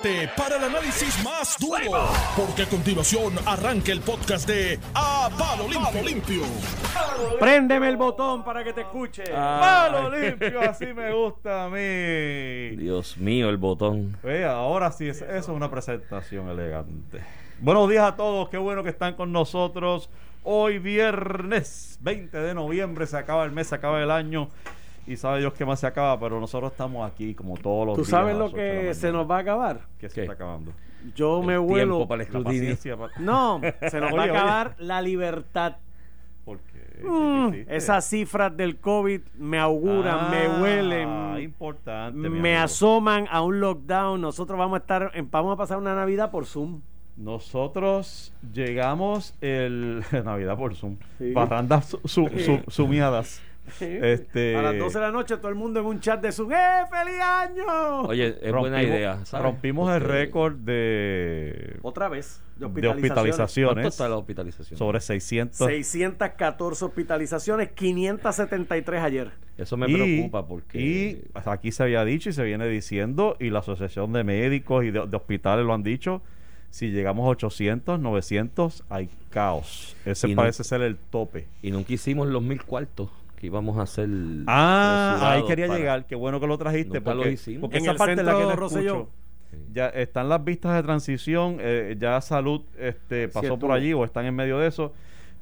prepárate para el análisis más duro, porque a continuación arranca el podcast de A Palo Limpio. Limpio. Préndeme el botón para que te escuche. Palo limpio, así me gusta a mí. Dios mío, el botón. Ve, ahora sí, es- eso es una presentación elegante. Buenos días a todos, qué bueno que están con nosotros. Hoy viernes 20 de noviembre, se acaba el mes, se acaba el año. Y sabe Dios qué más se acaba, pero nosotros estamos aquí como todos los ¿Tú días. sabes a lo que se nos va a acabar? ¿Qué se ¿Qué? está acabando? Yo me El vuelo. tiempo para el La escrutinio. paciencia pa- No, se nos va a acabar la libertad. ¿Por qué? ¿Qué Mm, esas cifras del COVID me auguran, Ah, me huelen, importante. me asoman a un lockdown. Nosotros vamos a estar, vamos a pasar una Navidad por Zoom. Nosotros llegamos el Navidad por Zoom. Sí. Parrandas su, su- su- sumiadas. Este, A las 12 de la noche, todo el mundo en un chat de Zoom. ¡Eh, feliz año! Oye, es buena idea. ¿sabes? Rompimos el récord de, Otra vez, de de hospitalizaciones. ¿Cuánto hospitalizaciones está la hospitalización? sobre 600. 614 hospitalizaciones, 573 ayer. Eso me y, preocupa porque... y aquí se había dicho y se viene diciendo, y la Asociación de Médicos y de, de Hospitales lo han dicho, si llegamos a 800, 900, hay caos. Ese Y no- parece ser el tope. Y nunca hicimos los mil cuartos que íbamos a hacer. Ah, ahí quería para- llegar. Qué bueno que lo trajiste. Nunca lo porque, hicimos. porque En esa parte es la que no escucho. Ya están las vistas de transición. eh, ya Salud este, pasó Cierto. por allí o están en medio de eso.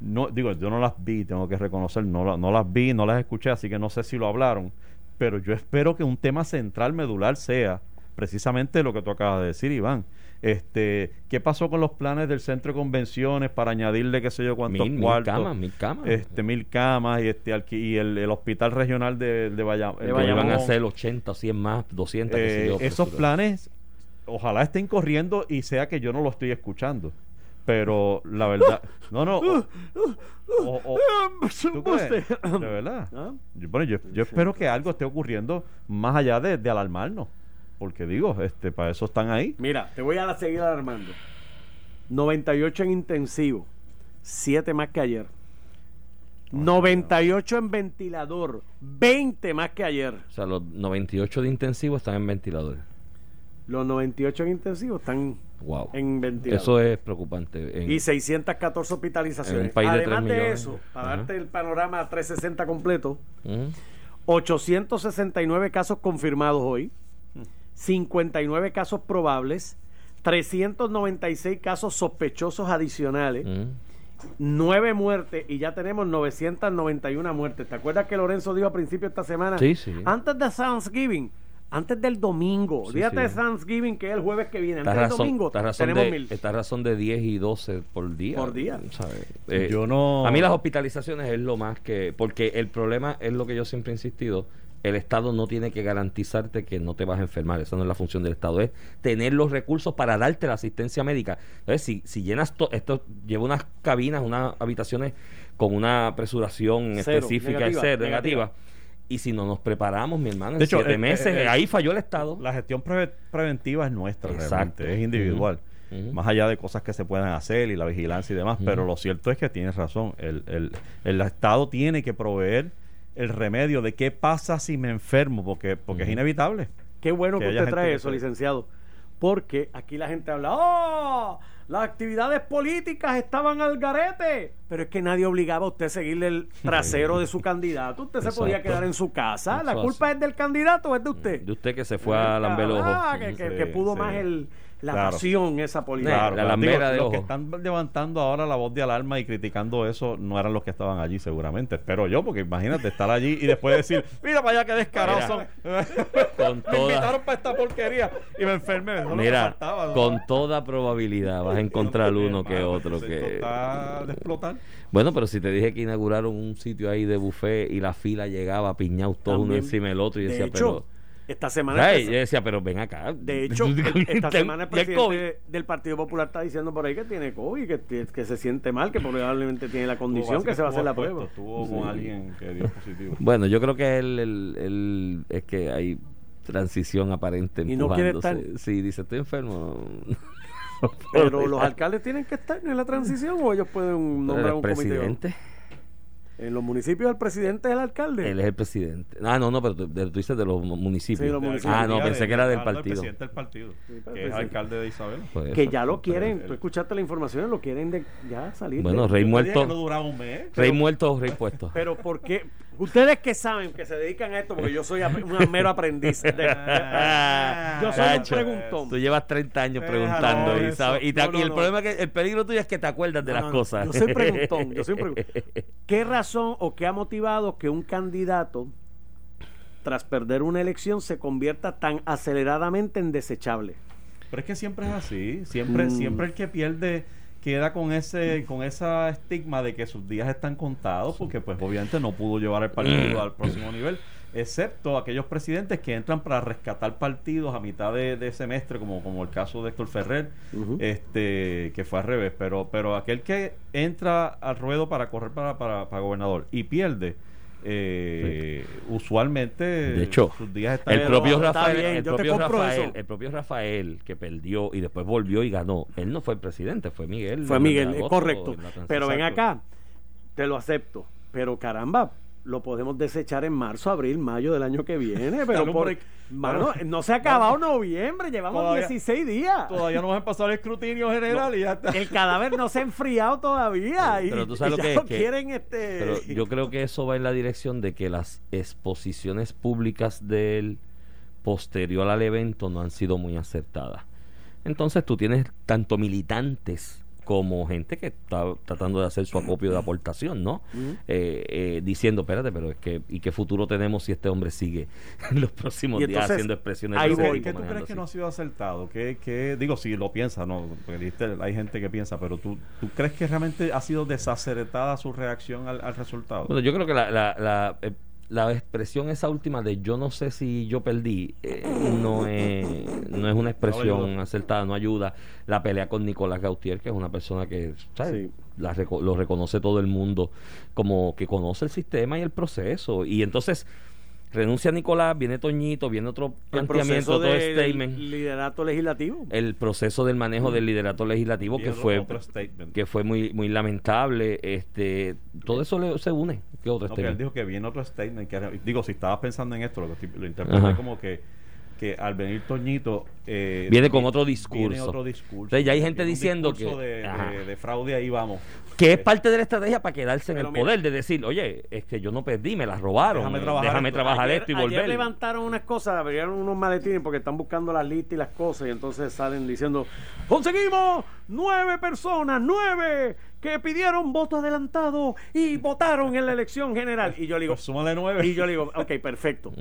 No, digo, yo no las vi, tengo que reconocer, no, la- no las vi, no las escuché, así que no sé si lo hablaron. Pero yo espero que un tema central medular sea precisamente lo que tú acabas de decir, Iván. Este, ¿qué pasó con los planes del centro de convenciones para añadirle qué sé yo cuántos Mil, mil cuartos? camas, mil camas. este mil camas y este alqui- y el, el hospital regional de, de, iban a hacer 80 o 100 más, 200. qué sé Eh, yo, esos planes ojalá estén corriendo y sea que yo no lo estoy escuchando pero la verdad no no o- o- o- ¿tú crees? de verdad ¿Ah? yo, bueno, yo, yo espero que algo esté ocurriendo más allá de, de alarmarnos porque digo este para eso están ahí Mira, te voy a seguir alarmando. 98 en intensivo, 7 más que ayer. 98 en ventilador, 20 más que ayer. O sea, los 98 de intensivo están en ventilador. Los 98 en intensivo están Wow. en ventilador. Eso es preocupante. En- y 614 hospitalizaciones. En un país de Además 3 de, millones. eso, para Ajá. darte el panorama 360 completo, Ujú. 869 casos confirmados hoy, 59 casos probables, 396 casos sospechosos adicionales, Ujú. 9 muertes y ya tenemos 991 muertes. ¿Te acuerdas que Lorenzo dijo a principio de esta semana? Sí, sí. Antes de Thanksgiving, antes del domingo, Sí, olvídate sí. de Thanksgiving que es el jueves que viene, antes del domingo esta razón tenemos de, mil. esta razón de 10 y 12 por día. Por día. ¿sabes? Eh, yo no A mí las hospitalizaciones es lo más que... Porque el problema es lo que yo siempre he insistido. El Estado no tiene que garantizarte que no te vas a enfermar. Esa no es la función del Estado. Es tener los recursos para darte la asistencia médica. Entonces, si, si llenas... to- esto lleva unas cabinas, unas habitaciones con una presuración Cero, específica negativa, ser negativa. negativa. Y si no nos preparamos, mi hermano, en De hecho, siete eh, meses, eh, eh, ahí falló el Estado. la gestión preve- preventiva es nuestra Exacto. realmente, es individual más allá de cosas que se puedan hacer y la vigilancia y demás, pero lo cierto es que tienes razón, el, el, el Estado tiene que proveer el remedio de qué pasa si me enfermo, porque, porque es inevitable. Qué bueno que usted trae eso, licenciado. Porque aquí la gente habla, ¡oh! Las actividades políticas estaban al garete. Pero es que nadie obligaba a usted a seguirle el trasero de su candidato. Usted se podía quedar en su casa. La culpa así. es del candidato o es de usted. De usted que se fue a ojos. Ah, que, que- Sí, que pudo sí. más el, la Claro. pasión esa política. Claro, la lambera de los ojo. que están levantando ahora la voz de alarma y criticando eso no eran los que estaban allí seguramente, espero yo, porque imagínate estar allí y después decir, mira para allá qué descarados son. Con me invitaron para esta porquería y me enfermé. Que Mira, faltaba, ¿no? con toda probabilidad vas a encontrar uno que otro que... está de explotar. Bueno, pero si te dije que inauguraron un sitio ahí de buffet y la fila llegaba piñados todos uno encima del otro y De decía, hecho, pero... esta semana... Ay, yo decía, pero ven acá. De hecho, esta semana el presidente del Partido Popular está diciendo por ahí que tiene COVID, que, que se siente mal, que probablemente tiene la condición que se va a hacer la prueba. Estuvo con alguien que dio positivo. Bueno, yo creo que el, el, el- es que hay transición aparente Y no quiere estar. Sí, dice, estoy enfermo. Pero los alcaldes tienen que estar en la transición o ellos pueden Pero nombrar eres un comité. presidente. En los municipios el presidente es el alcalde. Él es el presidente. Ah, no, no, pero tú, de- tú dices de los mu- municipios. Sí, los municipios. Ah, no, pensé de- que era del partido. presidente del partido, pero que es presidente. alcalde de Isabel. Pues que eso. ya lo quieren, el- tú escuchaste la información, lo quieren de ya salir. Bueno, de- Rey no muerto. duraba un mes. Rey muerto o rey puesto. Pero porque ustedes que saben que se dedican a esto, porque yo soy un mero aprendiz. de- yo soy un preguntón. Tú llevas 30 años Déjalo preguntando y, sabes, y, te- No, no, y el no. problema es que el peligro tuyo es que te acuerdas de No, las cosas. Yo soy preguntón, yo soy preguntón. ¿Qué razón o qué ha motivado que un candidato, tras perder una elección, se convierta tan aceleradamente en desechable? Pero es que siempre es así. Siempre, Mm. siempre el que pierde queda con ese con esa estigma de que sus días están contados porque pues obviamente no pudo llevar el partido al próximo nivel excepto aquellos presidentes que entran para rescatar partidos a mitad de, de semestre como, como el caso de Héctor Ferrer este que fue al revés. Pero pero aquel que entra al ruedo para correr para, para, para gobernador y pierde eh, usualmente De hecho, sus días están El propio Rafael, bien, el propio Rafael, el propio Rafael que perdió y después volvió y ganó. Él no fue el presidente, fue Miguel. Fue Miguel, agosto, correcto. Pero ven acá, te lo acepto. Pero caramba, lo podemos desechar en marzo, abril, mayo del año que viene. Pero por, mano, Bueno, no se ha acabado noviembre, llevamos Todavía- 16 días. todavía no van a pasar el escrutinio general y ya está El cadáver no se ha enfriado todavía. y- Pero tú sabes y lo ya que es, que- quieren este. Pero yo creo que eso va en la dirección de que las exposiciones públicas del posterior al evento no han sido muy acertadas. Entonces tú tienes tanto militantes como gente que está tratando de hacer su acopio de aportación, ¿no? Eh, eh, diciendo, espérate, pero es que, ¿y qué futuro tenemos si este hombre sigue en los próximos Y días entonces, haciendo expresiones ahí voy. ¿Qué tú crees que así? no ha sido acertado? ¿Qué, qué- digo, si lo piensas, no, porque hay gente que piensa, pero tú, ¿tú crees que realmente ha sido desacertada su reacción al, al resultado? Bueno, yo creo que la, la, la, eh, la expresión esa última de yo no sé si yo perdí eh, no, es, no es una expresión acertada, no ayuda. La pelea con Nicolás Gautier, que es una persona que ¿sabes? Sí. La reco- lo reconoce todo el mundo, como que conoce el sistema y el proceso. Y entonces renuncia Nicolás, viene Toñito, viene otro el planteamiento, otro statement. liderato legislativo. El proceso del manejo del liderato legislativo que fue otro statement. que fue muy muy lamentable este todo eso le- se une ¿Qué otro No, que él statement? dijo que viene otro statement. Que digo, si estabas pensando en esto, lo, lo interpreté Ajá. como que, que al venir Toñito. eh, Viene con otro Viene discurso. otro discurso. Entonces, ya hay gente diciendo que- De, de- de fraude ahí vamos. que es parte de la estrategia para quedarse en el mira. poder de decir oye es que yo no perdí me la robaron Déjame eh, trabajar déjame esto. trabajar ayer, esto y ayer volver levantaron unas cosas, abrieron unos maletines porque están buscando las listas y las cosas y entonces salen diciendo, conseguimos nueve personas, nueve que pidieron voto adelantado y votaron en la elección general. Y yo le digo, Pues súmale nueve. y yo le digo, ok, perfecto.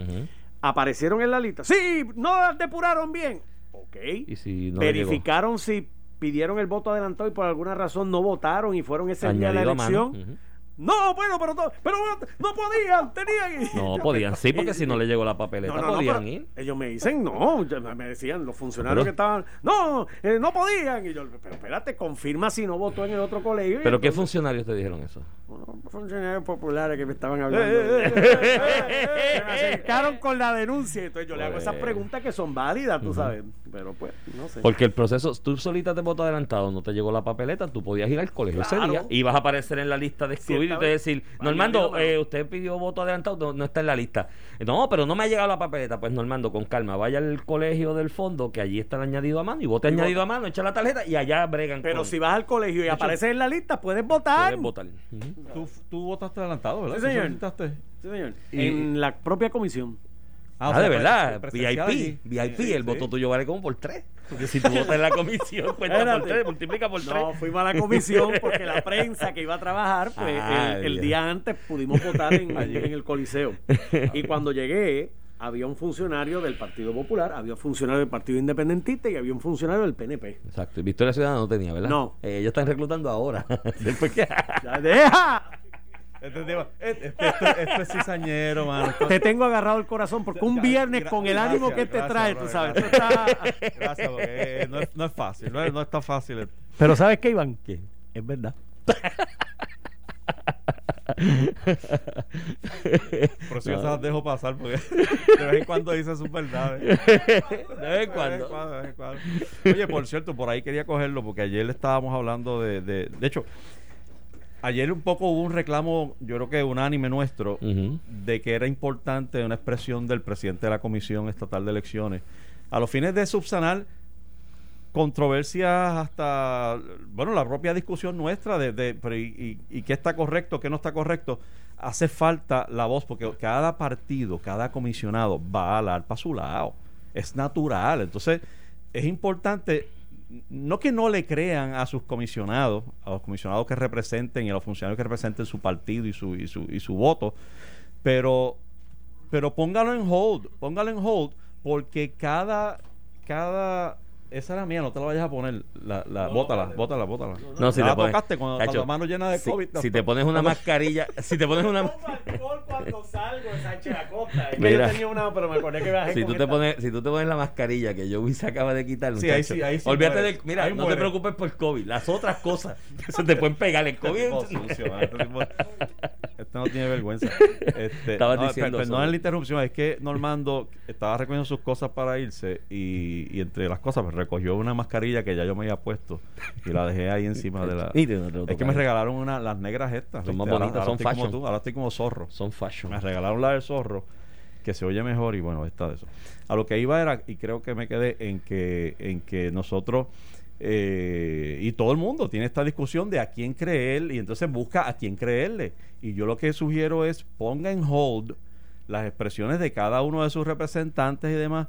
Aparecieron en la lista. Sí, no las depuraron bien. Ok. y si no le llegó, Verificaron si pidieron el voto adelantado y por alguna razón no votaron y fueron ese día de la elección. No, bueno, pero, to- pero no podían, tenían. no podían sí porque si no le llegó la papeleta No, no, no, podían ir Ellos me dicen, no, ya me decían los funcionarios que estaban, no, eh, no podían. Y yo, pero espérate, confirma si no votó en el otro colegio. Pero qué funcionarios te dijeron eso bueno, funcionarios populares que me estaban hablando. Eh, eh, me acercaron con la denuncia. Entonces yo le hago esas Pues- preguntas que son válidas, tú sabes. Pero pues, no sé. porque el proceso tú solita te voto adelantado no te llegó la papeleta tú podías ir al colegio ese día y vas a aparecer en la lista de excluir y te decir Normando eh, usted pidió voto adelantado no, no está en la lista no pero no me ha llegado la papeleta pues Normando con calma vaya al colegio del fondo que allí está el añadido a mano y vote Y añadido a mano echa la tarjeta y allá bregan Pero con- si vas al colegio y hecho, apareces en la lista, puedes votar. puedes votar Ujú. Tú, tú votaste adelantado, ¿verdad? Sí, ¿Tú señor. Sí, señor. Y- en la propia comisión. Ah, o sea, de pre- verdad, presencial VIP, allí. VIP, Sí, el sí. voto tuyo vale como por tres. Porque si tú votas en la comisión, cuenta por tres, multiplica por tres. No, fuimos a la comisión porque la prensa que iba a trabajar, pues Ah, el, día antes pudimos votar en, en el Coliseo. Y cuando llegué, había un funcionario del Partido Popular, había un funcionario del Partido Independentista y había un funcionario del PNP. Exacto, y Victoria Ciudadana no tenía, ¿verdad? No. Eh, ellos están reclutando ahora. Después que... Ya, ¡Deja! Este, tipo- este, este- este- este es cizañero, mano. Te tengo agarrado el corazón porque un viernes con el ánimo gracias, que te gracias, trae, tú sabes. gracias. Gracias, porque eh, no, es, no es fácil, no es, no es tan fácil. Pero ¿sabes qué, Iván? ¿Qué? Es verdad. Por eso yo se las dejo pasar, porque de vez en cuando dice sus verdades. De vez en cuando. de vez en cuando. Oye, por cierto, por ahí quería cogerlo, porque ayer le estábamos hablando de. De, de hecho, ayer un poco hubo un reclamo, yo creo que unánime nuestro, de que era importante una expresión del presidente de la Comisión Estatal de Elecciones a los fines de subsanar controversias hasta, bueno, la propia discusión nuestra de, de pero y, y- y qué está correcto, qué no está correcto. Hace falta la voz porque cada partido, cada comisionado va a hablar para su lado. Es natural. Entonces, es importante no que no le crean a sus comisionados, a los comisionados que representen y a los funcionarios que representen su partido y su, y su, y su voto, pero, pero póngalo en hold, póngalo en hold, porque cada, cada, esa era mía, no te la vayas a poner, la, la, bótala, bótala, bótala. No, si la le pones- tocaste cuando, Cacho, cuando la mano llena de si, COVID. si te pones una mascarilla, si te pones una cuando salgo de Sánchez Acosta. Es que Mira. yo tenía una, pero me acordé que bajé si tú te esta. pones si tú te pones la mascarilla que yo se acaba de quitar Sí, ahí muchacho, sí, ahí sí olvídate muere. del mira Ahí no te preocupes por COVID las otras cosas que se te pueden pegar el Este COVID tipo sucio. Este tipo- este no tiene vergüenza. Este, Estabas no, diciendo per-. Perdón la interrupción, es que Normando estaba recogiendo sus cosas para irse y, y entre las cosas pues, recogió una mascarilla que ya yo me había puesto y la dejé ahí encima de la... Es que me regalaron una, las negras estas. Son más bonitas, ahora son estoy como fashion. tú, ahora estoy como zorro. son fashion Me regalaron la del zorro, que se oye mejor y bueno, está de eso. A lo que iba era, y creo que me quedé en que, en que nosotros eh, y todo el mundo tiene esta discusión de a quién creer y entonces busca a quién creerle. Y yo lo que sugiero es ponga en hold las expresiones de cada uno de sus representantes y demás.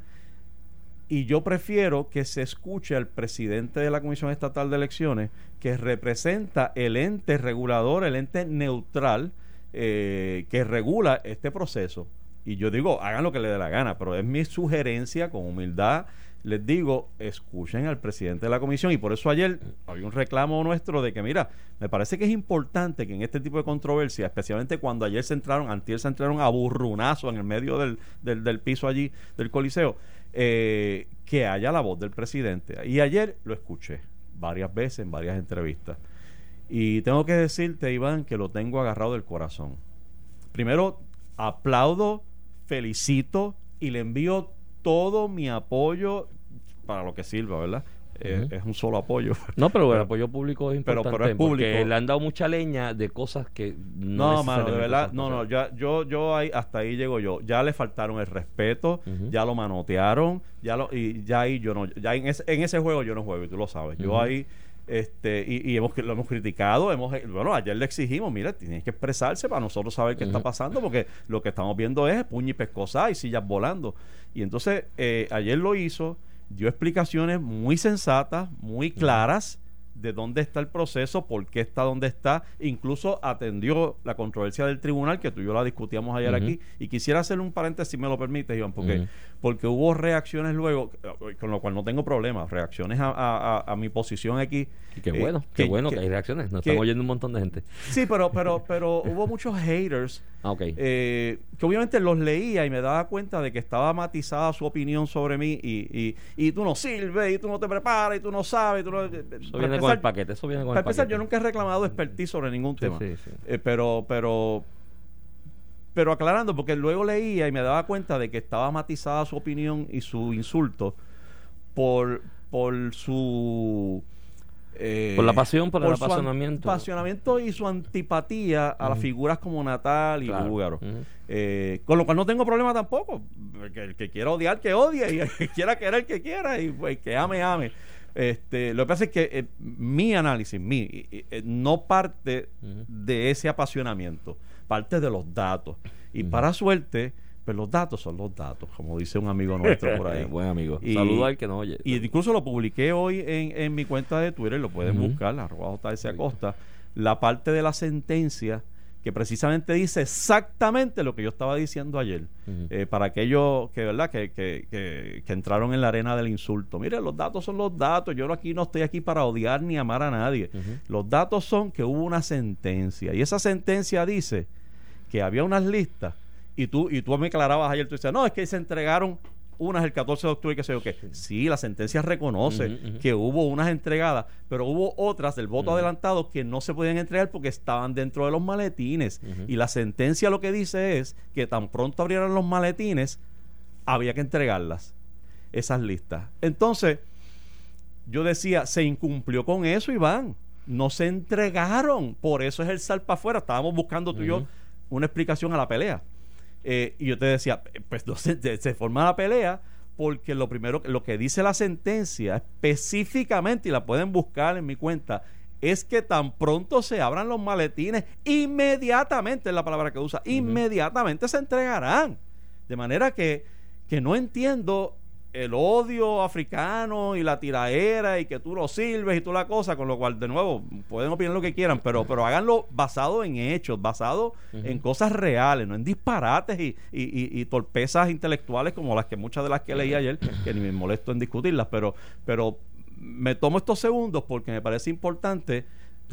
Y yo prefiero que se escuche al presidente de la Comisión Estatal de Elecciones, que representa el ente regulador, el ente neutral eh, que regula este proceso. Y yo digo, hagan lo que les dé la gana, pero es mi sugerencia con humildad. Les digo, escuchen al presidente de la comisión. Y por eso ayer había un reclamo nuestro de que, mira, me parece que es importante que en este tipo de controversia, especialmente cuando ayer se entraron, antier se entraron a burrunazo en el medio del, del, del piso allí del Coliseo, eh, que haya la voz del presidente. Y ayer lo escuché varias veces en varias entrevistas. Y tengo que decirte, Iván, que lo tengo agarrado del corazón. Primero, aplaudo, felicito y le envío todo mi apoyo para lo que sirva, ¿verdad? Eh, es un solo apoyo. no pero el apoyo público es Pero- importante pero es público. porque le han dado mucha leña de cosas que no No, mano, de verdad, no, no, ya, yo, yo ahí, hasta ahí llego yo. Ya le faltaron el respeto, ya lo manotearon, ya lo, y ya ahí yo no, ya en ese, en ese juego yo no juego y tú lo sabes. Yo ahí, este, y, y hemos, lo hemos criticado, hemos, bueno, ayer le exigimos, mira, tienes que expresarse para nosotros saber qué está pasando, porque lo que estamos viendo es puño y pescosa y sillas volando. Y entonces, eh, ayer lo hizo, dio explicaciones muy sensatas, muy claras de dónde está el proceso, por qué está donde está, incluso atendió la controversia del tribunal, que tú y yo la discutíamos ayer aquí, y quisiera hacer un paréntesis, si me lo permites, Iván, porque. Porque hubo reacciones luego, eh, con lo cual no tengo problema, reacciones a, a- a- mi posición aquí. y qué eh, bueno qué bueno que, hay reacciones nos que- están oyendo un montón de gente Sí, pero, pero, pero hubo muchos haters ah ok eh, que obviamente los leía y me daba cuenta de que estaba matizada su opinión sobre mí y, y, y tú no sirves y tú no te preparas y tú no sabes. y Tú no, eso para viene con empezar- el paquete eso viene con el empezar, paquete yo nunca he reclamado expertise sobre ningún Sí, tema. sí, sí. Eh, pero, pero, pero aclarando, porque luego leía y me daba cuenta de que estaba matizada su opinión y su insulto por, por su eh, Por la pasión, por el apasionamiento. apasionamiento y su antipatía a las figuras como Natal y Claro. Eh, con lo cual no tengo problema tampoco. Que el que quiera odiar, que odie. Y el que quiera querer, que quiera. Y pues, que ame, ame. Este, lo que pasa es que eh, mi análisis, mi, y- eh, no parte de ese apasionamiento, parte de los datos. Y para suerte, pues los datos son los datos, como dice un amigo nuestro por ahí. buen amigo Y- saludo al que no oye Y incluso lo publiqué hoy en, en mi cuenta de Twitter, lo pueden buscar, arroba JS Acosta, la parte de la sentencia que precisamente dice exactamente lo que yo estaba diciendo ayer. Eh, para aquellos que, ¿verdad? Que, que, que, que entraron en la arena del insulto. Mire, los datos son los datos. Yo no aquí no estoy aquí para odiar ni amar a nadie. Los datos son que hubo una sentencia. Y esa sentencia dice que había unas listas. Y tú, y tú me aclarabas ayer, tú decías, no, es que se entregaron unas el 14 de octubre y que sé yo qué. Sí, la sentencia reconoce que hubo unas entregadas, pero hubo otras del voto adelantado que no se podían entregar porque estaban dentro de los maletines. Y la sentencia lo que dice es que tan pronto abrieran los maletines, había que entregarlas, esas listas. Entonces, yo decía, se incumplió con eso, Iván. no se entregaron. Por eso es el sal para afuera. Estábamos buscando tú y yo. Una explicación a la pelea. Eh, y yo te decía, pues no se, se- se forma la pelea porque lo primero, lo que dice la sentencia específicamente, y la pueden buscar en mi cuenta, es que tan pronto se abran los maletines, inmediatamente es la palabra que usa, inmediatamente se entregarán. De manera que, que no entiendo el odio africano y la tiraera y que tú lo sirves y tú la cosa, con lo cual, de nuevo, pueden opinar lo que quieran, pero, pero háganlo basado en hechos, basado en cosas reales, no en disparates y, y, y- y torpezas intelectuales como las que muchas de las que leí ayer, que ni me molesto en discutirlas, pero, pero me tomo estos segundos porque me parece importante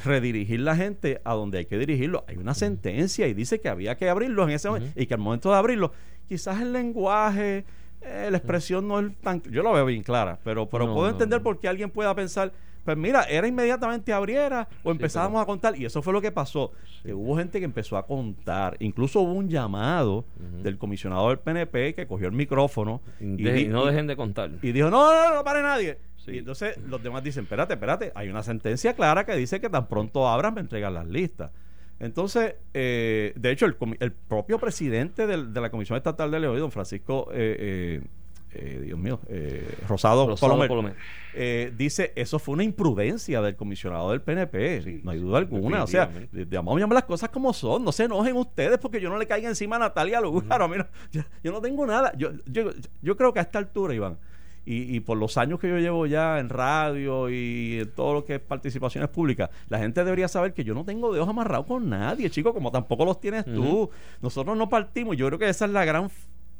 redirigir la gente a donde hay que dirigirlo. Hay una sentencia y dice que había que abrirlo en ese momento y que al momento de abrirlo, quizás el lenguaje, eh, la expresión no es tan... Yo lo veo bien clara, pero, pero No, puedo entender no. por qué alguien pueda pensar, pues mira, era inmediatamente abriera o empezábamos a contar. Y eso fue lo que pasó. Que hubo gente que empezó a contar. Incluso hubo un llamado del comisionado del PNP que cogió el micrófono y, no dejen de contar. y dijo, no, no, no, no pare nadie. Sí. Y entonces los demás dicen, espérate, espérate, hay una sentencia clara que dice que tan pronto abran me entregan las listas. Entonces, eh, de hecho, el, el propio presidente del- de la Comisión Estatal de León, don Francisco, eh, eh, eh, Dios mío, eh, Rosado, Rosado Colomer, Colomer. eh, dice, eso fue una imprudencia del comisionado del PNP, sí, no hay duda alguna. O sea, vamos a llamar las cosas como son, no se enojen ustedes porque yo no le caiga encima a Natalia Lugaro. A mí no- yo, yo no tengo nada. Yo, yo, yo creo que a esta altura, Iván, y, y por los años que yo llevo ya en radio y en todo lo que es participaciones públicas, la gente debería saber que yo no tengo dedos amarrados con nadie, chico, como tampoco los tienes tú. Nosotros no partimos. Yo creo que esa es la gran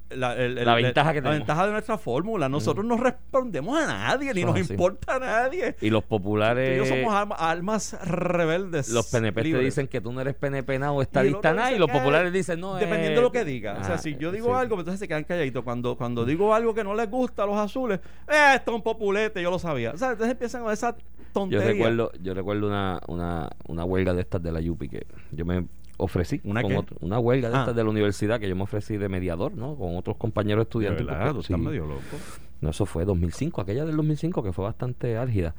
la, el- el- La ventaja que la tenemos. ventaja de nuestra fórmula. Nosotros no respondemos a nadie, ni Eso nos así. importa a nadie. Y los populares. yo somos alma- almas rebeldes. Los PNP te dicen que tú no eres PNP nada o estadista nada y los populares dicen no Dependiendo eh, de lo que diga. o sea, ah, si yo digo sí. algo, pues entonces se quedan calladitos. Cuando, cuando digo algo que no les gusta a los azules, eh, esto es un populete, yo lo sabía. O sea, entonces empiezan con esa Yo tontería. recuerdo, yo recuerdo una, una, una huelga de estas de la Yupi que yo me ofrecí ¿Una con otro- una huelga de Ah. estas de la universidad que yo me ofrecí de mediador, ¿no? Con otros compañeros estudiantes. verdad, porque- sí. medio loco. No, eso fue 2005, aquella del 2005 que fue bastante álgida.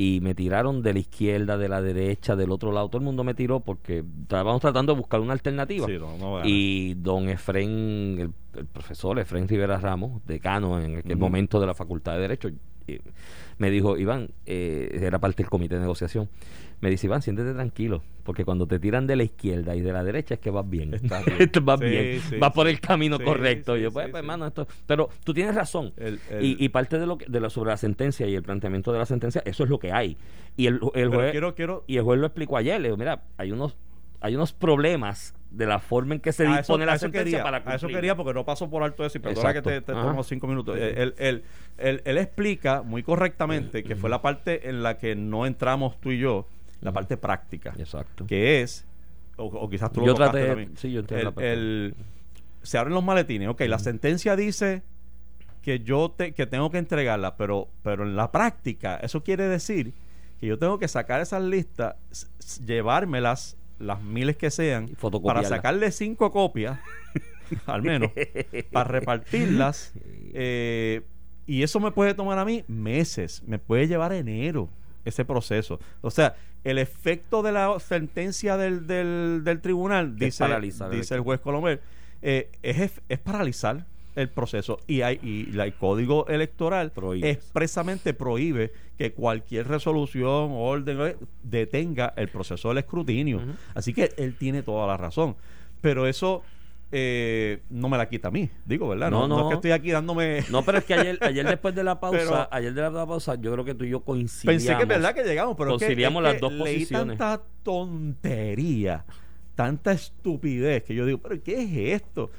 Y me tiraron de la izquierda, de la derecha, del otro lado. Todo el mundo me tiró porque estábamos tratando de buscar una alternativa. Sí, no, no y don Efren, el, el profesor Efren Rivera Ramos, decano en aquel momento de la Facultad de Derecho, me dijo, Iván, eh, era parte del comité de negociación, me dice, Iván, siéntete tranquilo, porque cuando te tiran de la izquierda y de la derecha es que vas bien. Esto vas Sí, bien, sí, vas por el camino correcto. Y yo, pues, pues, hermano, esto... Pero tú tienes razón. El- el- y, y parte de lo que, de lo, sobre la sentencia y el planteamiento de la sentencia, eso es lo que hay. Y el, el juez, quiero, quiero, y el juez lo explicó ayer. Le dijo, mira, hay unos, hay unos problemas de la forma en que se a eso, dispone a la eso sentencia quería, para a eso cumplir. quería porque no paso por alto eso y perdona Exacto. que te, te tomo cinco minutos. Eh, Él, él- él- él explica muy correctamente que fue la parte en la que no entramos tú y yo, la parte práctica, Exacto. que es, o, o quizás tú lo Yo tocaste traté- también. sí, yo entiendo la El- parte. el- se abren los maletines, ok, la sentencia dice que yo te, que tengo que entregarla, pero, pero en la práctica eso quiere decir que yo tengo que sacar esas listas, llevármelas, las miles que sean, para sacarle cinco copias, al menos, para repartirlas. eh, y eso me puede tomar a mí meses, me puede llevar enero ese proceso. O sea, el efecto de la sentencia del, del, del tribunal, dice, dice el juez Colomer, eh, es, es paralizar el proceso y hay y la- el código electoral Prohíbe expresamente prohíbe que cualquier resolución orden eh, detenga el proceso del escrutinio así que él tiene toda la razón pero eso eh, no me la quita a mí digo verdad no, No, no es que estoy aquí dándome No, pero es que ayer, ayer después de la pausa, Pero- ayer de la pausa, yo creo que tú y yo coincidíamos. Pensé que es verdad que llegamos, pero es que- conciliamos es las que dos leí posiciones. tanta tontería, tanta estupidez que yo digo, pero ¿qué es esto?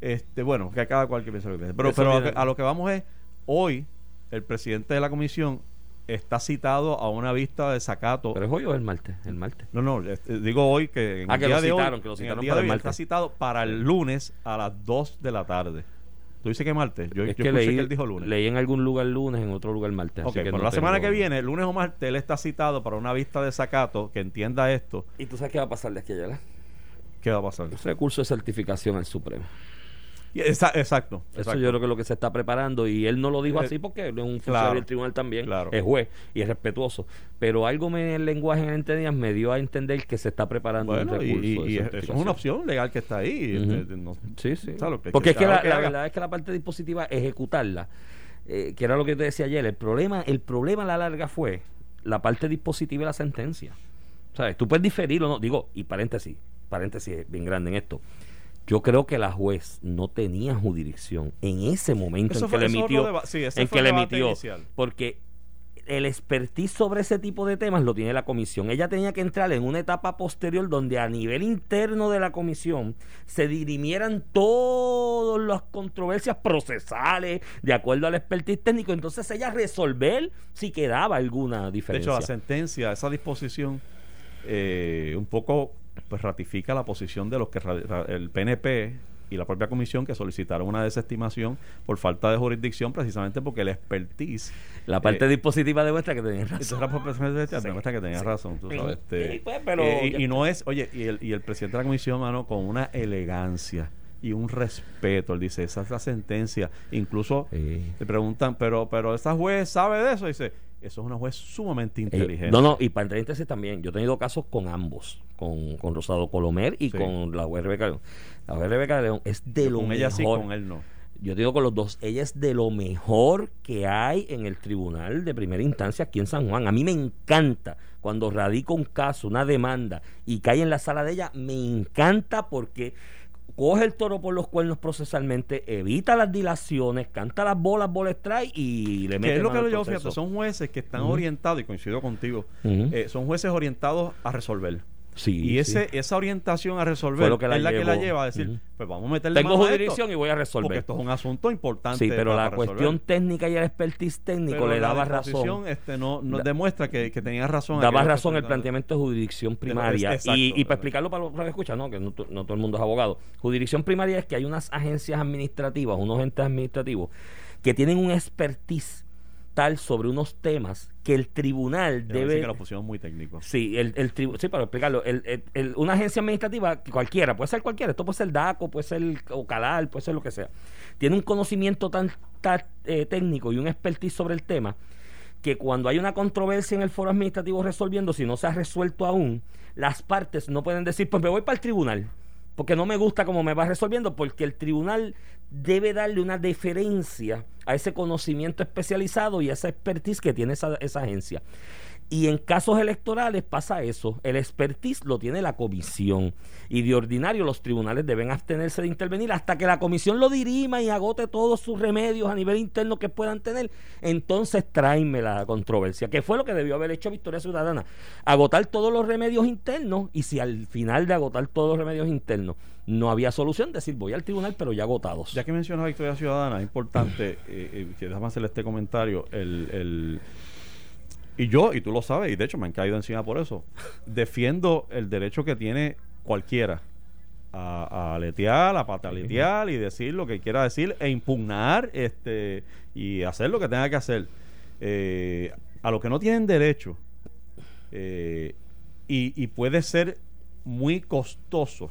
Este, bueno, que cada cual que piensa lo que piensa. Pero, pero a, lo que, a lo que vamos es, hoy el presidente de la comisión está citado a una vista de sacato. Pero es hoy o el martes, el martes. no, no, este, digo hoy que en Ah, el que día lo de citaron, hoy, que lo citaron para el martes. está citado para el lunes a las 2 de la tarde. ¿Tú dices que martes? Yo, es yo que leí, que él dijo lunes. leí en algún lugar lunes, en otro lugar martes. Ok, así que pero no la semana que viene, lunes o martes, él está citado para una vista de sacato que entienda esto. ¿Y tú sabes qué va a pasar de aquí a allá? ¿Qué va a pasar? Un recurso de certificación al Supremo. Exacto. Eso yo creo que es lo que se está preparando y él no lo dijo Eh, así porque él es un funcionario claro, del tribunal también, claro. es juez y es respetuoso. Pero algo me, en el lenguaje en entendidas me dio a entender que se está preparando un Bueno, y, recurso. y- y eso es una opción legal que está ahí. Este, no- Sí, sí. ¿sabes lo que- Porque es que claro la, verdad es que la parte dispositiva, ejecutarla, eh, que era lo que te decía ayer, el problema, el problema a la larga fue la parte dispositiva de la sentencia. ¿Sabes? Tú puedes diferir o no. Digo, y paréntesis, paréntesis bien grande en esto. Yo creo que la juez no tenía jurisdicción en ese momento Eso en fue- que le emitió. sí, en que le emitió. inicial. Porque el expertise sobre ese tipo de temas lo tiene la comisión. Ella tenía que entrar en una etapa posterior donde a nivel interno de la comisión se dirimieran todas las controversias procesales de acuerdo al expertise técnico. Entonces ella resolver si quedaba alguna De diferencia. hecho, la sentencia, esa disposición, eh, un poco pues ratifica la posición de los que el PNP y la propia comisión que solicitaron una desestimación por falta de jurisdicción precisamente porque el expertise la parte eh, dispositiva demuestra que tenía razón. entonces la demuestra que tenías sí. razón tú sabes, este, Sí, pues, pero eh, y, y no es oye y el, y el presidente de la comisión mano con una elegancia y un respeto él dice esa es la sentencia incluso Sí. le preguntan pero pero esa juez sabe de eso dice eso es una juez sumamente Eh, inteligente no, no, y para paréntesis también, yo he tenido casos con ambos, con, con Rosado Colomer y Sí. con la juez Rebeca León. La juez Rebeca León es de lo con mejor. ella sí con él no Yo digo con los dos, ella es de lo mejor que hay en el tribunal de primera instancia aquí en San Juan. A mí me encanta cuando radico un caso, una demanda y cae en la sala de ella, me encanta porque coge el toro por los cuernos procesalmente, evita las dilaciones, canta las bolas, bolas strike y le mete que es lo que yo fíjate son jueces que están orientados y coincido contigo eh, son jueces orientados a resolver Sí, y sí. ese esa orientación a resolver lo que la es la que la lleva a decir pues vamos a meterle Tengo jurisdicción y voy a resolver. porque esto es un asunto importante Sí, pero la cuestión técnica y el expertise técnico Pero le daba razón. este no, nos Da- demuestra que, que tenía razón Daba razón el planteamiento de jurisdicción primaria. exacto, y, y para explicarlo para los que escuchan, ¿no? que no, no todo el mundo es abogado. Jurisdicción primaria es que hay unas agencias administrativas, unos entes administrativos, que tienen un expertise sobre unos temas que el tribunal Debe debe... que lo pusieron muy técnico. Sí, el, el tribu- sí, para explicarlo, el- el- el- una agencia administrativa, cualquiera, puede ser cualquiera, esto puede ser DACO, puede ser Ocalar, puede ser lo que sea, tiene un conocimiento tan, tan, eh, técnico y un expertise sobre el tema que cuando hay una controversia en el foro administrativo resolviendo, si no se ha resuelto aún, las partes no pueden decir, pues me voy para el tribunal, porque no me gusta cómo me va resolviendo, porque el tribunal debe darle una deferencia a ese conocimiento especializado y a esa expertise que tiene esa, esa agencia. Y en casos electorales pasa eso. El expertise lo tiene la comisión. Y de ordinario los tribunales deben abstenerse de intervenir hasta que la comisión lo dirima y agote todos sus remedios a nivel interno que puedan tener. Entonces tráeme la controversia. Que fue lo que debió haber hecho Victoria Ciudadana. Agotar todos los remedios internos. Y si al final de agotar todos los remedios internos no había solución, decir voy al tribunal pero ya agotados. Ya que mencionas Victoria Ciudadana, es importante eh, eh, que déjame hacerle este comentario. El, el- y yo, y tú lo sabes, y de hecho me han caído encima por eso, defiendo el derecho que tiene cualquiera a, a aletear, a pataletear y decir lo que quiera decir e impugnar este y hacer lo que tenga que hacer. Eh, a lo que no tienen derecho eh, y, y puede ser muy costoso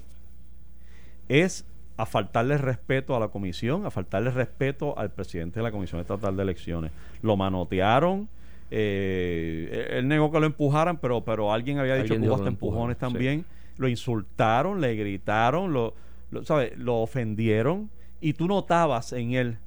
es a faltarle respeto a la comisión, a faltarle respeto al presidente de la Comisión Estatal de Elecciones. Lo manotearon, eh, él negó que lo empujaran, pero, pero alguien había dicho Alguien que hubo hasta empujaron, empujones también. Lo insultaron, le gritaron, lo, lo, ¿sabe? lo ofendieron y tú notabas en él,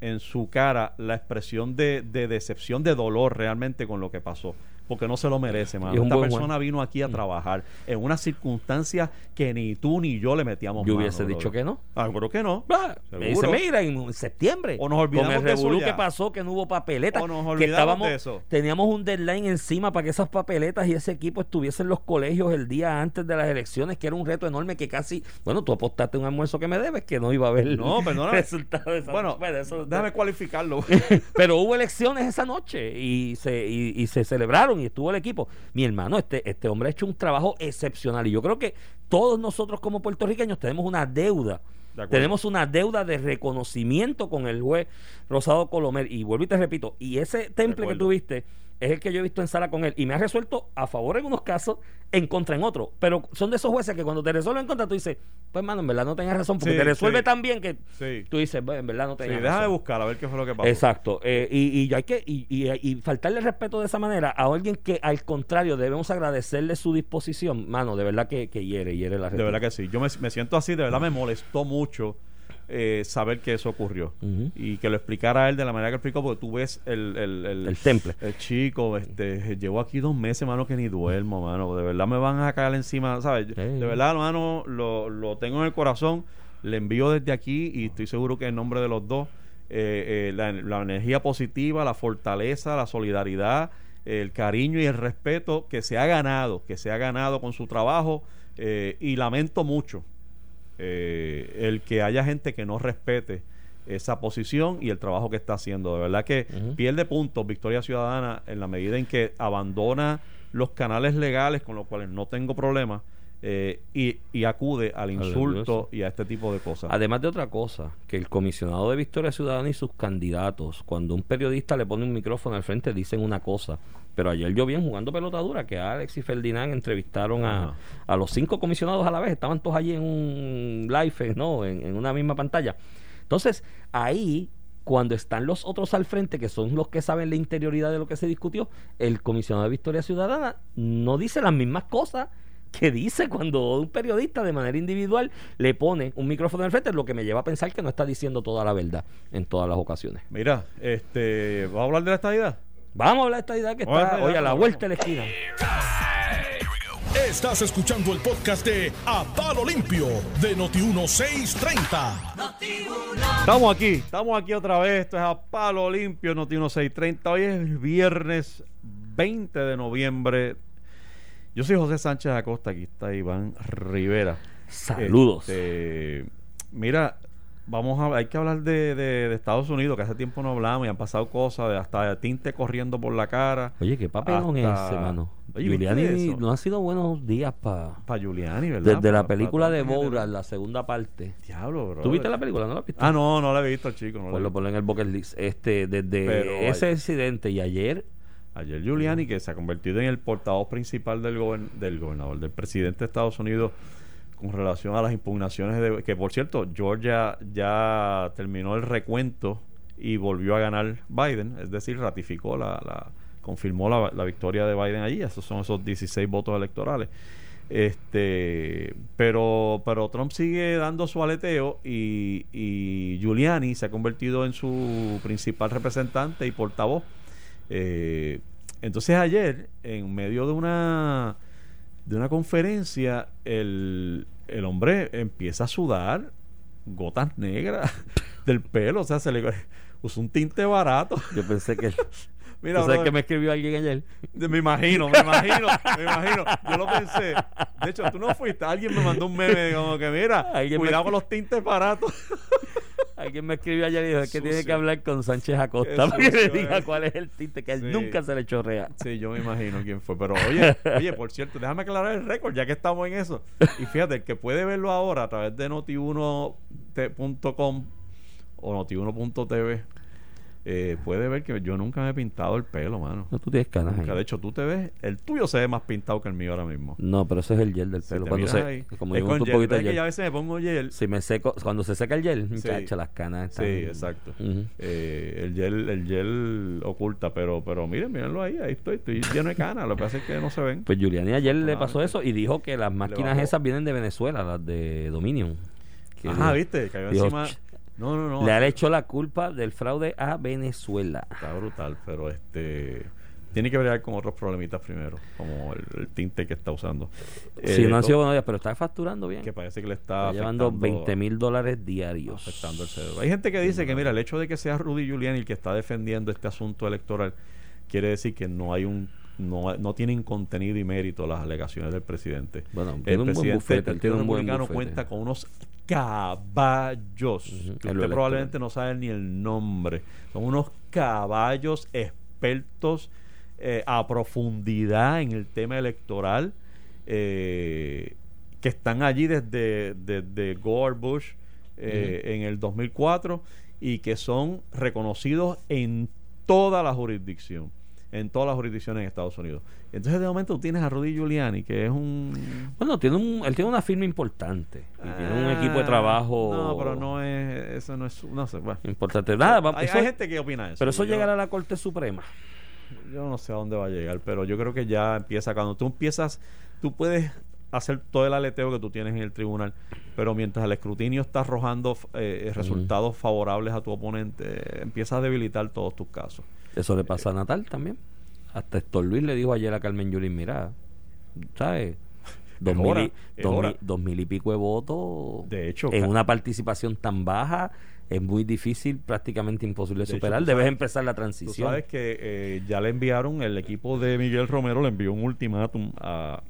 en su cara, la expresión de, de decepción, de dolor realmente con lo que pasó. Porque no se lo merece, mano. Es Esta persona vino aquí a trabajar en unas circunstancias que ni tú ni yo le metíamos Yo mano, hubiese dicho que no. Ah, creo que no. Ah, Me dice, mira, en septiembre, O nos olvidamos con el revolú que pasó, que no hubo papeletas, O nos que olvidamos estábamos, de eso. teníamos un deadline encima para que esas papeletas y ese equipo estuviesen en los colegios el día antes de las elecciones, que era un reto enorme que casi, bueno, tú apostaste un almuerzo que me debes, que no iba a haber No, perdóname. resultado de esa Bueno, eso- déjame cualificarlo. pero hubo elecciones esa noche y se, y, y se celebraron y estuvo el equipo. Mi hermano, este, este hombre ha hecho un trabajo excepcional y yo creo que todos nosotros como puertorriqueños tenemos una deuda. Tenemos una deuda de reconocimiento con el juez Rosado Colomer. Y vuelvo y te repito, y ese temple que tuviste es el que yo he visto en sala con él y me ha resuelto a favor en unos casos, en contra en otros. Pero son de esos jueces que cuando te resuelven en contra, tú dices, pues, mano, en verdad no tengas razón, porque Sí, te resuelve sí. tan bien que Sí. tú dices, "Bueno, en verdad no Sí, tengas deja de razón. buscar a ver qué fue lo que pasó. Exacto. eh, y, y hay que y, y- y faltarle respeto de esa manera a alguien que al contrario debemos agradecerle su disposición, mano, de verdad que, que hiere, hiere la De verdad que sí. Yo me, me siento así, de verdad me molestó mucho eh, saber que eso ocurrió. Y que lo explicara él de la manera que explicó, porque tú ves el, el, El temple. El chico, este, llevo aquí dos meses, mano, que ni duermo, mano. De verdad me van a caer encima, ¿sabes? De verdad, mano, lo, lo tengo en el corazón. Le envío desde aquí y estoy seguro que en nombre de los dos, eh, eh, la, la energía positiva, la fortaleza, la solidaridad, el cariño y el respeto que se ha ganado, que se ha ganado con su trabajo. eh, y lamento mucho eh, el que haya gente que no respete esa posición y el trabajo que está haciendo. De verdad que Ujú. pierde puntos Victoria Ciudadana en la medida en que abandona los canales legales con los cuales no tengo problema eh, y, y acude al insulto. y a este tipo de cosas. Además de otra cosa, que el comisionado de Victoria Ciudadana y sus candidatos, cuando un periodista le pone un micrófono al frente, dicen una cosa. Pero ayer yo vi en jugando pelota dura que Alex y Ferdinand entrevistaron a, a los cinco comisionados a la vez. Estaban todos allí en un live, ¿no? En, en una misma pantalla. Entonces, ahí, cuando están los otros al frente, que son los que saben la interioridad de lo que se discutió, el comisionado de Victoria Ciudadana no dice las mismas cosas que dice cuando un periodista de manera individual le pone un micrófono al frente, lo que me lleva a pensar que no está diciendo toda la verdad en todas las ocasiones. Mira, este, ¿vamos a hablar de la estadidad? Vamos a hablar de esta idea que está hoy a la vuelta de la esquina. Estás escuchando el podcast de A Palo Limpio de Noti1630. Estamos aquí, estamos aquí otra vez. Esto es a Palo Limpio, Noti 1630. Hoy es viernes 20 de noviembre. Yo soy José Sánchez Acosta, aquí está Iván Rivera. Saludos. Este, mira, vamos a hay que hablar de, de- de Estados Unidos, que hace tiempo no hablamos y han pasado cosas, de hasta tinte corriendo por la cara. Oye, qué papelón Hasta- ese, mano. Oye, ¿viste Giuliani no han sido buenos días para... Para Giuliani, ¿verdad? Desde la Pa- pa- película pa- de Borat, la segunda parte. Diablo, bro. ¿Tú viste la película? ¿No la viste? Ah, no, no la he visto, chico. No Pues lo ponlo en el bucket list. Este, desde Pero ese incidente y ayer, Ayer Giuliani, que se ha convertido en el portavoz principal del, gobern- del gobernador, del presidente de Estados Unidos, con relación a las impugnaciones de... Que, por cierto, Georgia ya terminó el recuento y volvió a ganar Biden, es decir, ratificó la... confirmó la, la victoria de Biden allí, esos son esos 16 votos electorales. Este, pero, pero Trump sigue dando su aleteo y, y Giuliani se ha convertido en su principal representante y portavoz. Eh, entonces ayer, en medio de una de una conferencia, el, el hombre empieza a sudar gotas negras del pelo, o sea, se le usó un tinte barato. yo pensé que... Mira, ¿Tú sabes brother, que me escribió alguien ayer? de- Me imagino, me imagino, me imagino. Yo lo pensé. De hecho, tú no fuiste. Alguien me mandó un meme como que, mira, me- cuidado con los tintes baratos. Alguien me escribió ayer y dijo "Es que tiene que hablar con Sánchez Acosta para que le sucio, diga eh. cuál es el tinte que él Sí. nunca se le chorrea. Sí, yo me imagino quién fue. Pero oye, oye, por cierto, déjame aclarar el récord, ya que estamos en eso. Y fíjate, el que puede verlo ahora a través de noti1.com o noti1.tv, eh, puede ver que yo nunca me he pintado el pelo, mano. No, tú tienes canas Nunca. ahí. De hecho, tú te ves, el tuyo se ve más pintado que el mío ahora mismo. No, pero ese es el gel del pelo. Cuando se, ahí, como es con un gel. poquito de ¿Ves que gel. a veces me pongo gel. Si me seco, cuando se seca el gel, Sí. las canas Sí, están. exacto. Ujú. Eh, el gel el gel oculta, pero pero miren, mírenlo ahí, ahí estoy, estoy lleno de canas, lo que pasa es que no se ven. Pues Giuliani ayer le pasó eso y dijo que las máquinas esas vienen de Venezuela, las de Dominion. Ajá, dijo- ¿viste? Cayó dijo, encima. "Ch- No, no, no. Le han hecho la culpa del fraude a Venezuela. Está brutal, pero este tiene que bregar con otros problemitas primero, como el, el tinte que está usando. Sí, Eh, no han lo- sido buenos días, pero está facturando bien. que parece que le está, Está llevando afectando- 20 mil dólares diarios. afectando el cerebro. Hay gente que dice que mira, el hecho de que sea Rudy Giuliani el que está defendiendo este asunto electoral quiere decir que no hay un no, no tienen contenido y mérito las alegaciones del presidente. Bueno, el un buen presidente bufete, del él tiene un buen bufete. cuenta con unos caballos que usted probablemente no sabe ni el nombre. Son unos caballos expertos eh, a profundidad en el tema electoral eh, que están allí desde, desde Gore Bush eh, en el 2004 y que son reconocidos en toda la jurisdicción. En todas las jurisdicciones en Estados Unidos. Entonces de momento tú tienes a Rudy Giuliani, que es un... Bueno, tiene un, él tiene una firma importante. Y tiene un equipo de Ah, trabajo. No, pero no es... Eso no es... No sé, bueno. Importante. Nada, va- hay, eso- hay gente que opina eso. pero eso Yo- llegará a la Corte Suprema. Yo no sé a dónde va a llegar, pero yo creo que ya empieza, cuando tú empiezas, tú puedes hacer todo el aleteo que tú tienes en el tribunal, pero mientras el escrutinio está arrojando eh, resultados favorables a tu oponente, empieza a debilitar todos tus casos. Eso le pasa a Natal también. Hasta Héctor Luis le dijo ayer a Carmen Yulín, mira, ¿sabes? Dos mil, y, es dos, hora. mil, dos mil y pico de votos De hecho, en una participación tan baja es muy difícil, prácticamente imposible De superar. tú Debes sabes- empezar la Tú transición. sabes que eh, ya le enviaron, el equipo de Miguel Romero le envió un ultimátum a,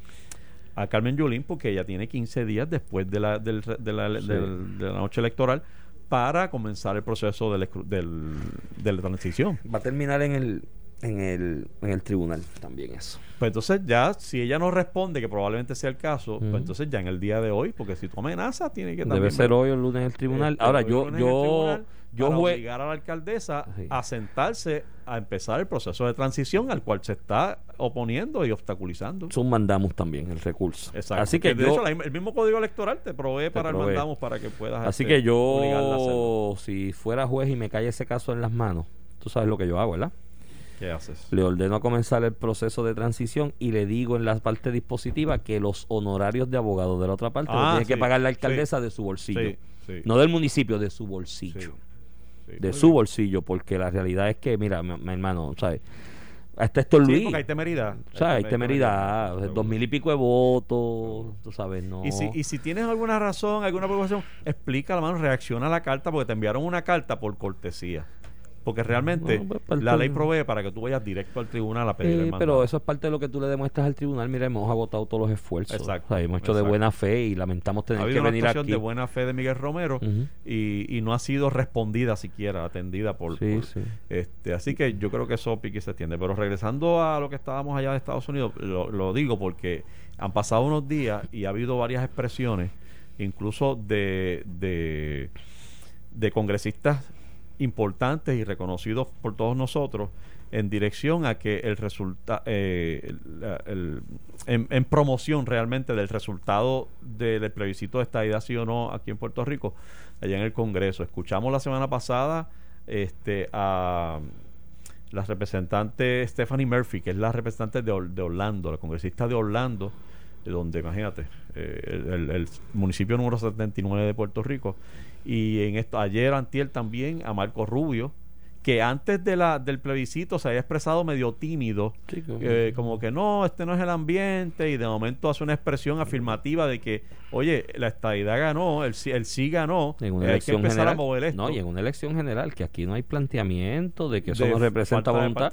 a Carmen Yulín porque ella tiene 15 días después de la, del- de la, Sí. del- de la noche electoral para comenzar el proceso del, del- de la transición. Va a terminar en el, en el, en el tribunal también eso. Pues entonces ya, si ella no responde, que probablemente sea el caso, pues entonces ya en el día de hoy, porque si tú amenazas, tiene que Debe también... ser hoy o el lunes en el tribunal. este, Ahora, yo, el yo, yo para obligar a la alcaldesa Sí. a sentarse a empezar el proceso de transición al cual se está oponiendo y obstaculizando. Zoom mandamos también el recurso. Exacto. Así que de yo, hecho, la- el mismo código electoral te provee para el provee. mandamos para que puedas así este, que yo, si fuera juez y me cae ese caso en las manos, tú sabes lo que yo hago, ¿verdad? ¿Qué haces? Le ordeno a comenzar el proceso de transición y le digo en la parte dispositiva que los honorarios de abogado de la otra parte los Ah, tiene que pagar la sí. alcaldesa de su bolsillo. Sí, sí. No del municipio, de su bolsillo. sí, de su bien. bolsillo, porque la realidad es que, mira, mi, mi hermano, ¿sabes? Hasta esto Sí, Luis. porque hay temeridad. O sea, hay tem- temeridad, temeridad. dos mil y pico de votos, tú sabes, no. Y si, y si tienes alguna razón, alguna preocupación, explica la mano, reacciona a la carta porque te enviaron una carta por cortesía. Porque realmente Bueno, pues, la ley provee para que tú vayas directo al tribunal a pedir Eh, el pero eso es parte de lo que tú le demuestras al tribunal. Mira, hemos agotado todos los esfuerzos. Exacto, O sea, hemos hecho de buena fe y lamentamos ha tener habido que una venir aquí. de buena fe de Miguel Romero y, y no ha sido respondida siquiera, atendida por... Sí, por- sí. Este, así que yo creo que eso pique se extiende. Pero regresando a lo que estábamos allá de Estados Unidos, lo, lo digo porque han pasado unos días y ha habido varias expresiones, incluso de, de, de congresistas importantes y reconocidos por todos nosotros en dirección a que el resultado en, en promoción realmente del resultado del plebiscito de estadidad sí o no aquí en Puerto Rico allá en el Congreso. Escuchamos la semana pasada este a la representante Stephanie Murphy que es la representante de, de Orlando la congresista de Orlando donde imagínate eh, el, municipio número 79 de Puerto Rico y en esto ayer antier también a Marco Rubio que antes de la del plebiscito se había expresado medio tímido Sí, como- eh, como que no, este no es el ambiente y de momento hace una expresión afirmativa de que, oye, la estadidad ganó, el, el sí ganó, en una eh, hay que empezar general. a mover esto. No, y en una elección general, que aquí no hay planteamiento de que eso de no representa voluntad.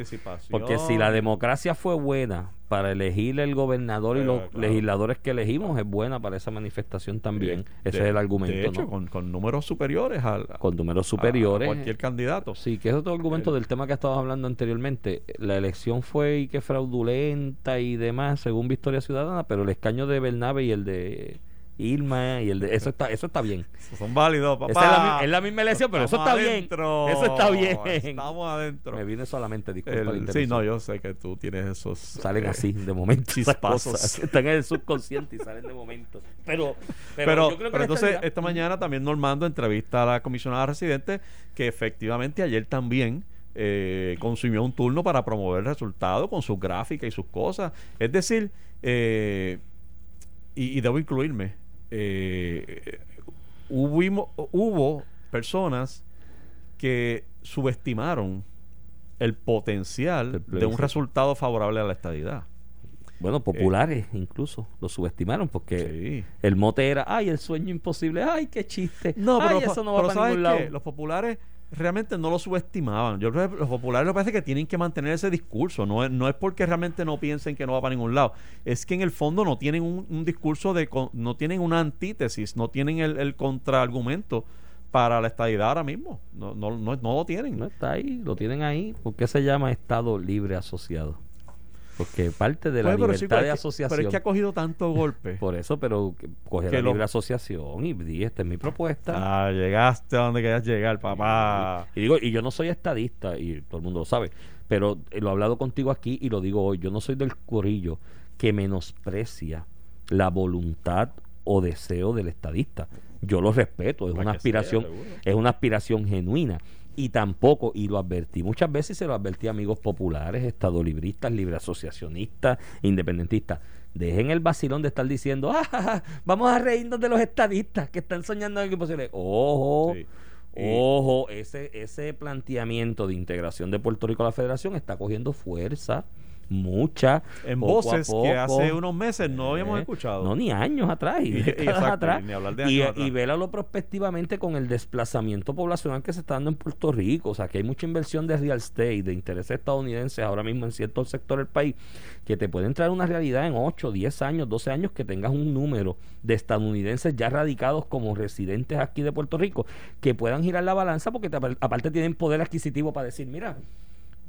Porque si la democracia fue buena para elegir el gobernador y los claro. legisladores que elegimos, es buena para esa manifestación también. Ese de- es el argumento, De hecho, ¿no? con, con números superiores al, Con números superiores. a cualquier candidato. Sí, que es otro argumento El- del tema que estabas hablando anteriormente. La elección fue y que fraudulenta y demás, según Victoria Ciudadana, pero el escaño de Bernabe y el de Irma y el de eso está eso está bien. Son válidos, papá. Esa es la mi- es la misma elección, pero eso está bien. Eso está bien. Estamos adentro. Me viene solamente, disculpa El- sí, no, yo sé que tú tienes esos... Salen eh, así de momento cosas. Están en el subconsciente y salen de momento. Pero, pero, Pero, yo creo que pero entonces esta mañana también Normando entrevista a la comisionada residente que efectivamente ayer también eh, consumió un turno para promover el resultado con sus gráficas y sus cosas. Es decir, eh, y, y debo incluirme, eh, hubimo- hubo personas que subestimaron el potencial de un resultado favorable a la estadidad. Bueno, populares incluso lo subestimaron porque Sí. el mote era, ay, el sueño imposible, ay, qué chiste. No, ay, pero, eso no va pero para ¿sabes ningún lado. qué? Los populares realmente no lo subestimaban. Yo creo que los populares lo que que tienen que mantener ese discurso. No es, no es porque realmente no piensen que no va para ningún lado. Es que en el fondo no tienen un, discurso de... no tienen una antítesis, no tienen el, el contraargumento para la estadidad ahora mismo. No, no, no, no lo tienen. No está ahí, lo tienen ahí. ¿Por qué se llama Estado Libre Asociado? Porque parte de la pero, libertad de asociación. pero es que ha cogido tanto golpe. Por eso, pero coge Que la lo- libre asociación y di, esta es mi propuesta. Ah, llegaste a donde querías llegar, papá. Y digo, y yo no soy estadista, y todo el mundo lo sabe, pero eh, lo he hablado contigo aquí y lo digo hoy, yo no soy del corillo que menosprecia la voluntad o deseo del estadista. Yo lo respeto, es una aspiración, sea, es una aspiración genuina. Y tampoco, y lo advertí muchas veces, se lo advertí a amigos populares, estadolibristas, libre asociacionistas, independentistas. Dejen el vacilón de estar diciendo, "Ah, ja, ja, vamos a reírnos de los estadistas que están soñando en que posible. Ojo, Sí. Ojo, ese, ese planteamiento de integración de Puerto Rico a la federación está cogiendo fuerza, mucha. en poco a voces que hace unos meses no habíamos Eh, escuchado. No, ni años atrás. Y, Y- exacto, atrás. y ni hablar de y, años atrás. y vélalo prospectivamente con el desplazamiento poblacional que se está dando en Puerto Rico. O sea, que hay mucha inversión de real estate, de intereses estadounidenses ahora mismo en cierto sector del país, que te puede entrar una realidad en 8, 10 años, 12 años, que tengas un número de estadounidenses ya radicados como residentes aquí de Puerto Rico, que puedan girar la balanza porque te- aparte tienen poder adquisitivo para decir, mira,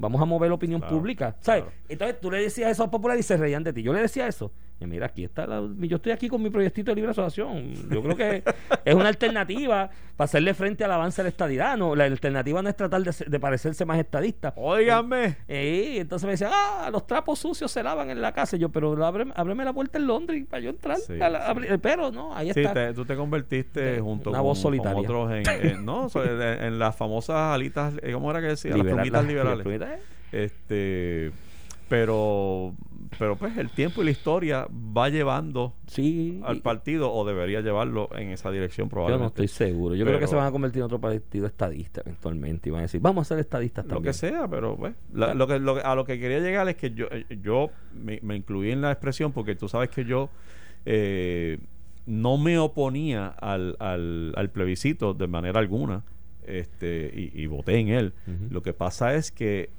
vamos a mover la opinión Claro, pública. ¿Sabes? claro. Entonces tú le decías eso a los populares y se reían de ti. Yo le decía eso. Y mira, aquí está, la- yo estoy aquí con mi proyectito de libre asociación. Yo creo que es una alternativa para hacerle frente al avance de la estadidad. No, la alternativa no es tratar de, de parecerse más estadista. Óigame. Eh, entonces me decían, ah, los trapos sucios se lavan en la casa. Y yo, pero ábreme, ábreme la puerta en Londres para yo entrar. Sí, a la- sí. abrir- pero no, ahí Sí, está. te- tú te convertiste De- junto con, con otros en, en- no, en, en las famosas alitas, eh, ¿cómo era que decía? Liberal- las plumitas liberales. las plumitas, eh. Este, pero, pero pues el tiempo y la historia va llevando Sí. al partido o debería llevarlo en esa dirección Yo no probablemente. estoy seguro. Yo creo que se van a convertir en otro partido estadista eventualmente. Y van a decir, vamos a ser estadistas lo también. que sea, pero pues, la- lo que, lo a lo que quería llegar es que yo, eh, yo me, me incluí en la expresión porque tú sabes que yo eh, no me oponía al, al, al plebiscito de manera alguna este y, y voté en él. Lo que pasa es que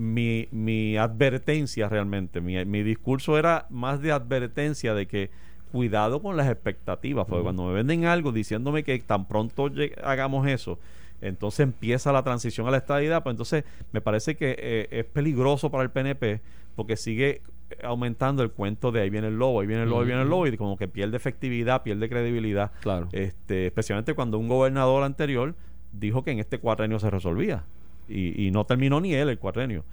mi, mi advertencia realmente, mi, mi discurso era más de advertencia de que cuidado con las expectativas, porque cuando me venden algo diciéndome que tan pronto hagamos eso, entonces empieza la transición a la estadidad, pues entonces me parece que eh, es peligroso para el PNP porque sigue aumentando el cuento de ahí viene el lobo, ahí viene el lobo, ahí viene el lobo y como que pierde efectividad, pierde credibilidad, Claro. este, especialmente cuando un gobernador anterior dijo que en este cuatrenio se resolvía y, y no terminó ni él el cuatrenio.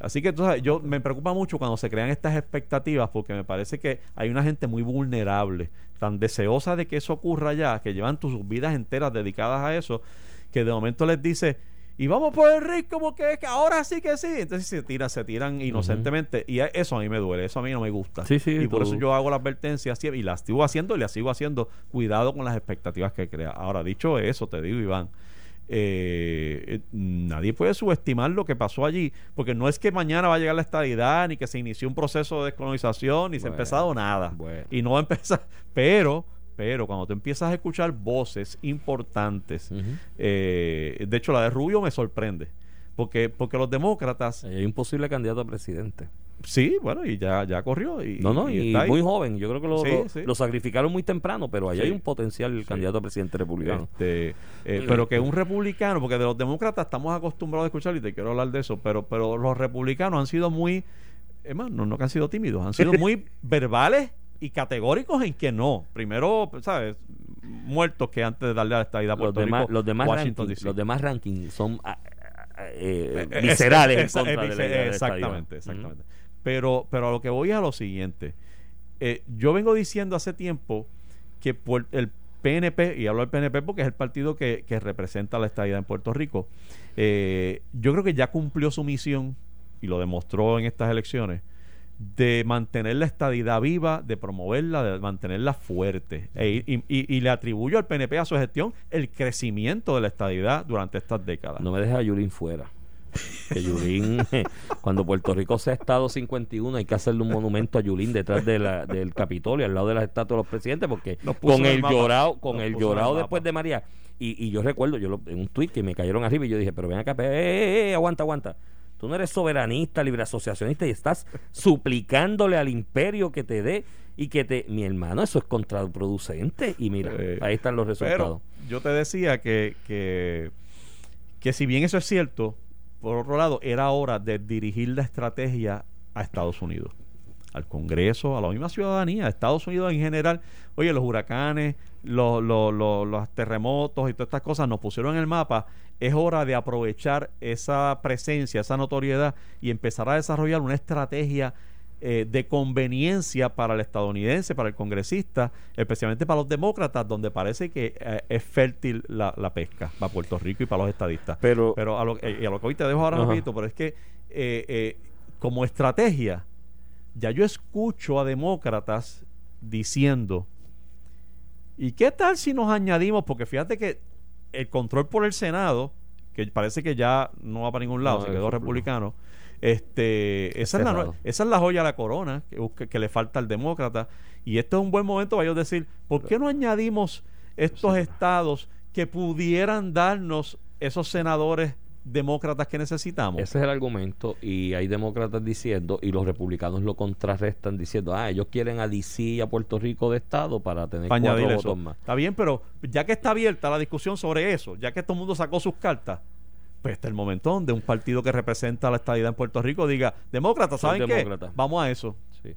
Así que sabes, yo me preocupa mucho cuando se crean estas expectativas porque me parece que hay una gente muy vulnerable, tan deseosa de que eso ocurra ya, que llevan tus vidas enteras dedicadas a eso, que de momento les dice, y vamos por el rico porque es que ahora sí que sí. Entonces se tiran, se tiran inocentemente. Y eso a mí me duele, eso a mí no me gusta. Sí, sí, y por eso yo hago la advertencia y la sigo haciendo y la sigo haciendo. Cuidado con las expectativas que crea. Ahora, dicho eso, te digo, Iván, eh, eh, nadie puede subestimar lo que pasó allí, porque no es que mañana va a llegar la estabilidad, ni que se inició un proceso de descolonización, ni se ha empezado nada. bueno. Y no va a empezar. Pero, pero cuando tú empiezas a escuchar voces importantes, eh, de hecho la de Rubio me sorprende, porque, porque los demócratas, Hay un posible candidato a presidente. Sí, bueno, y ya, ya corrió. Y, No, no, y, está ahí. muy joven. Yo creo que lo, Sí, lo- sí. lo sacrificaron muy temprano, pero ahí Sí. hay un potencial candidato a presidente republicano. Este, eh, pero que un republicano, porque de los demócratas estamos acostumbrados a escuchar y te quiero hablar de eso, pero, pero los republicanos han sido muy, es más, no, no que han sido tímidos, han sido muy verbales y categóricos en que no. Primero, ¿sabes? Muertos que antes de darle a la estadidad a los Puerto demás, Rico, los demás Washington, los demás rankings son ah, ah, eh, Eh, viscerales es- en contra de la idea Exactamente, exactamente. Pero, pero a lo que voy es a lo siguiente. Eh, yo vengo diciendo hace tiempo que el PNP, y hablo del PNP porque es el partido que, representa la estadidad en Puerto Rico, eh, yo creo que ya cumplió su misión, y lo demostró en estas elecciones, de mantener la estadidad viva, de promoverla, de mantenerla fuerte. E- y le atribuyo al PNP a su gestión el crecimiento de la estadidad durante estas décadas. No me dejes a Yulín fuera. Que Yulín, cuando Puerto Rico sea Estado 51, hay que hacerle un monumento a Yulín detrás de la, del Capitolio, al lado de las estatuas de los presidentes, porque con el llorado, con Nos el llorado después de María. Y, y yo recuerdo, yo lo- en un tuit que me cayeron arriba y yo dije, pero ven acá, pe- eh, eh, eh, aguanta, aguanta. Tú no eres soberanista, libre asociacionista y estás suplicándole al imperio que te dé y que te... Mi hermano, eso es contraproducente. Y mira, Eh, ahí están los resultados. Pero yo te decía que, que, que si bien eso es cierto, por otro lado, era hora de dirigir la estrategia a Estados Unidos. al Congreso, a la misma ciudadanía, a Estados Unidos en general. Oye, los huracanes, los, los, los, los terremotos y todas estas cosas nos pusieron en el mapa. Es hora de aprovechar esa presencia, esa notoriedad y empezar a desarrollar una estrategia eh, de conveniencia para el estadounidense, para el congresista, especialmente para los demócratas, donde parece que eh, es fértil la, la pesca para Puerto Rico y para los estadistas. Pero- pero a lo, eh, a lo que hoy te dejo ahora rapidito, pero es que eh, como estrategia, ya yo escucho a demócratas diciendo, ¿y qué tal si nos añadimos? Porque fíjate que el control por el Senado, que parece que ya no va para ningún lado, No, se quedó republicano, este, esa, es la, esa es la joya de la corona que, le falta al demócrata. Y esto es un buen momento para ellos decir, ¿por qué no añadimos estos estados que pudieran darnos esos senadores demócratas que necesitamos? Ese es el argumento y hay demócratas diciendo y los republicanos lo contrarrestan diciendo, ah, ellos quieren a DC y a Puerto Rico de Estado para tener para cuatro votos eso. más. Está bien, pero ya que está abierta la discusión sobre eso, ya que todo el mundo sacó sus cartas, pues está el momento donde un partido que representa la estadidad en Puerto Rico diga, demócratas, Soy ¿saben qué? demócrata". Vamos a eso. Sí.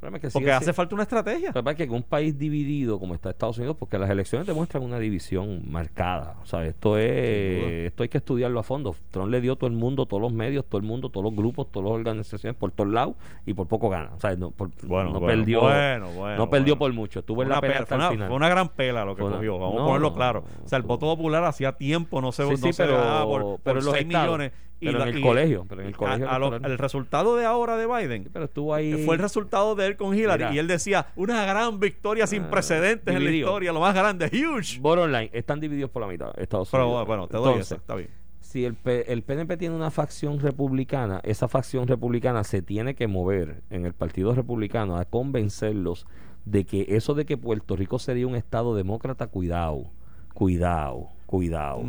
El problema es que Porque hace falta una estrategia. Que pasa es que en un país dividido como está Estados Unidos, porque las elecciones demuestran una división marcada. O sea, esto es esto hay que estudiarlo a fondo. Trump le dio todo el mundo, todos los medios, todo el mundo, todos los grupos, todas las organizaciones por todos lados y por poco gana. O sea, no, por- Bueno, no bueno, perdió, bueno, no perdió por mucho. Estuvo en la pelea pela- hasta fue, el una, final. fue una gran pela lo que una- cogió. Vamos no, a ponerlo claro. O sea, el voto popular hacía tiempo no se, Sí, no sí, se pero- por, por pero los 6 estados, millones. Pero en el colegio, pero en el a- colegio a lo- electoral. el resultado de ahora de Biden Pero estuvo ahí. fue el resultado de él con Hillary Mira. y él decía una gran victoria sin Ah, precedentes en la historia, lo más grande, huge. Bottom line, están divididos por la mitad. Estados Pero Unidos. bueno, te doy Entonces, está bien. si el, P- el PNP tiene una facción republicana, esa facción republicana se tiene que mover en el Partido Republicano a convencerlos de que eso de que Puerto Rico sería un Estado demócrata, cuidado, cuidado, cuidado.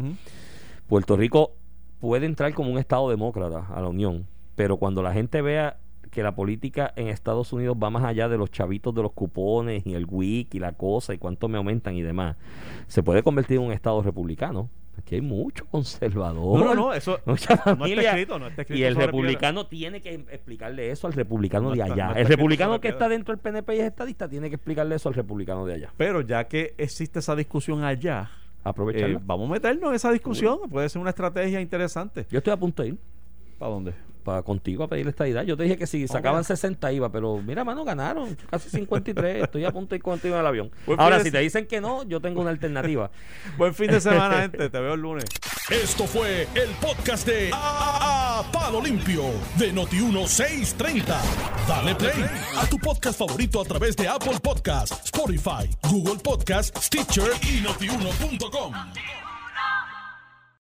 Puerto Rico puede entrar como un Estado demócrata a la Unión, pero cuando la gente vea que la política en Estados Unidos va más allá de los chavitos de los cupones y el WIC y la cosa y cuánto me aumentan y demás, se puede convertir en un Estado republicano. Aquí hay mucho conservador. No, no, no, eso Mucha no está escrito, no está escrito y el republicano tiene que explicarle eso al republicano No de allá. está el republicano que está dentro del PNP y es estadista tiene que explicarle eso al republicano de allá. Pero ya que existe esa discusión allá, Aprovecharla. eh, vamos a meternos en esa discusión. Puede ser una estrategia interesante. Yo estoy a punto de ir. ¿Para dónde? Para contigo a pedir estadidad. Yo te dije que si sacaban Ok. 60 iba, pero mira, mano, ganaron casi 53. Estoy a punto de ir contigo en el avión. Buen Ahora, si te dicen que no, yo tengo una alternativa. Buen fin de semana, gente. Te veo el lunes. Esto fue el podcast de A, A- Palo Limpio de Noti1630. Dale play a tu podcast favorito a través de Apple Podcasts, Spotify, Google Podcasts, Stitcher y notiuno.com.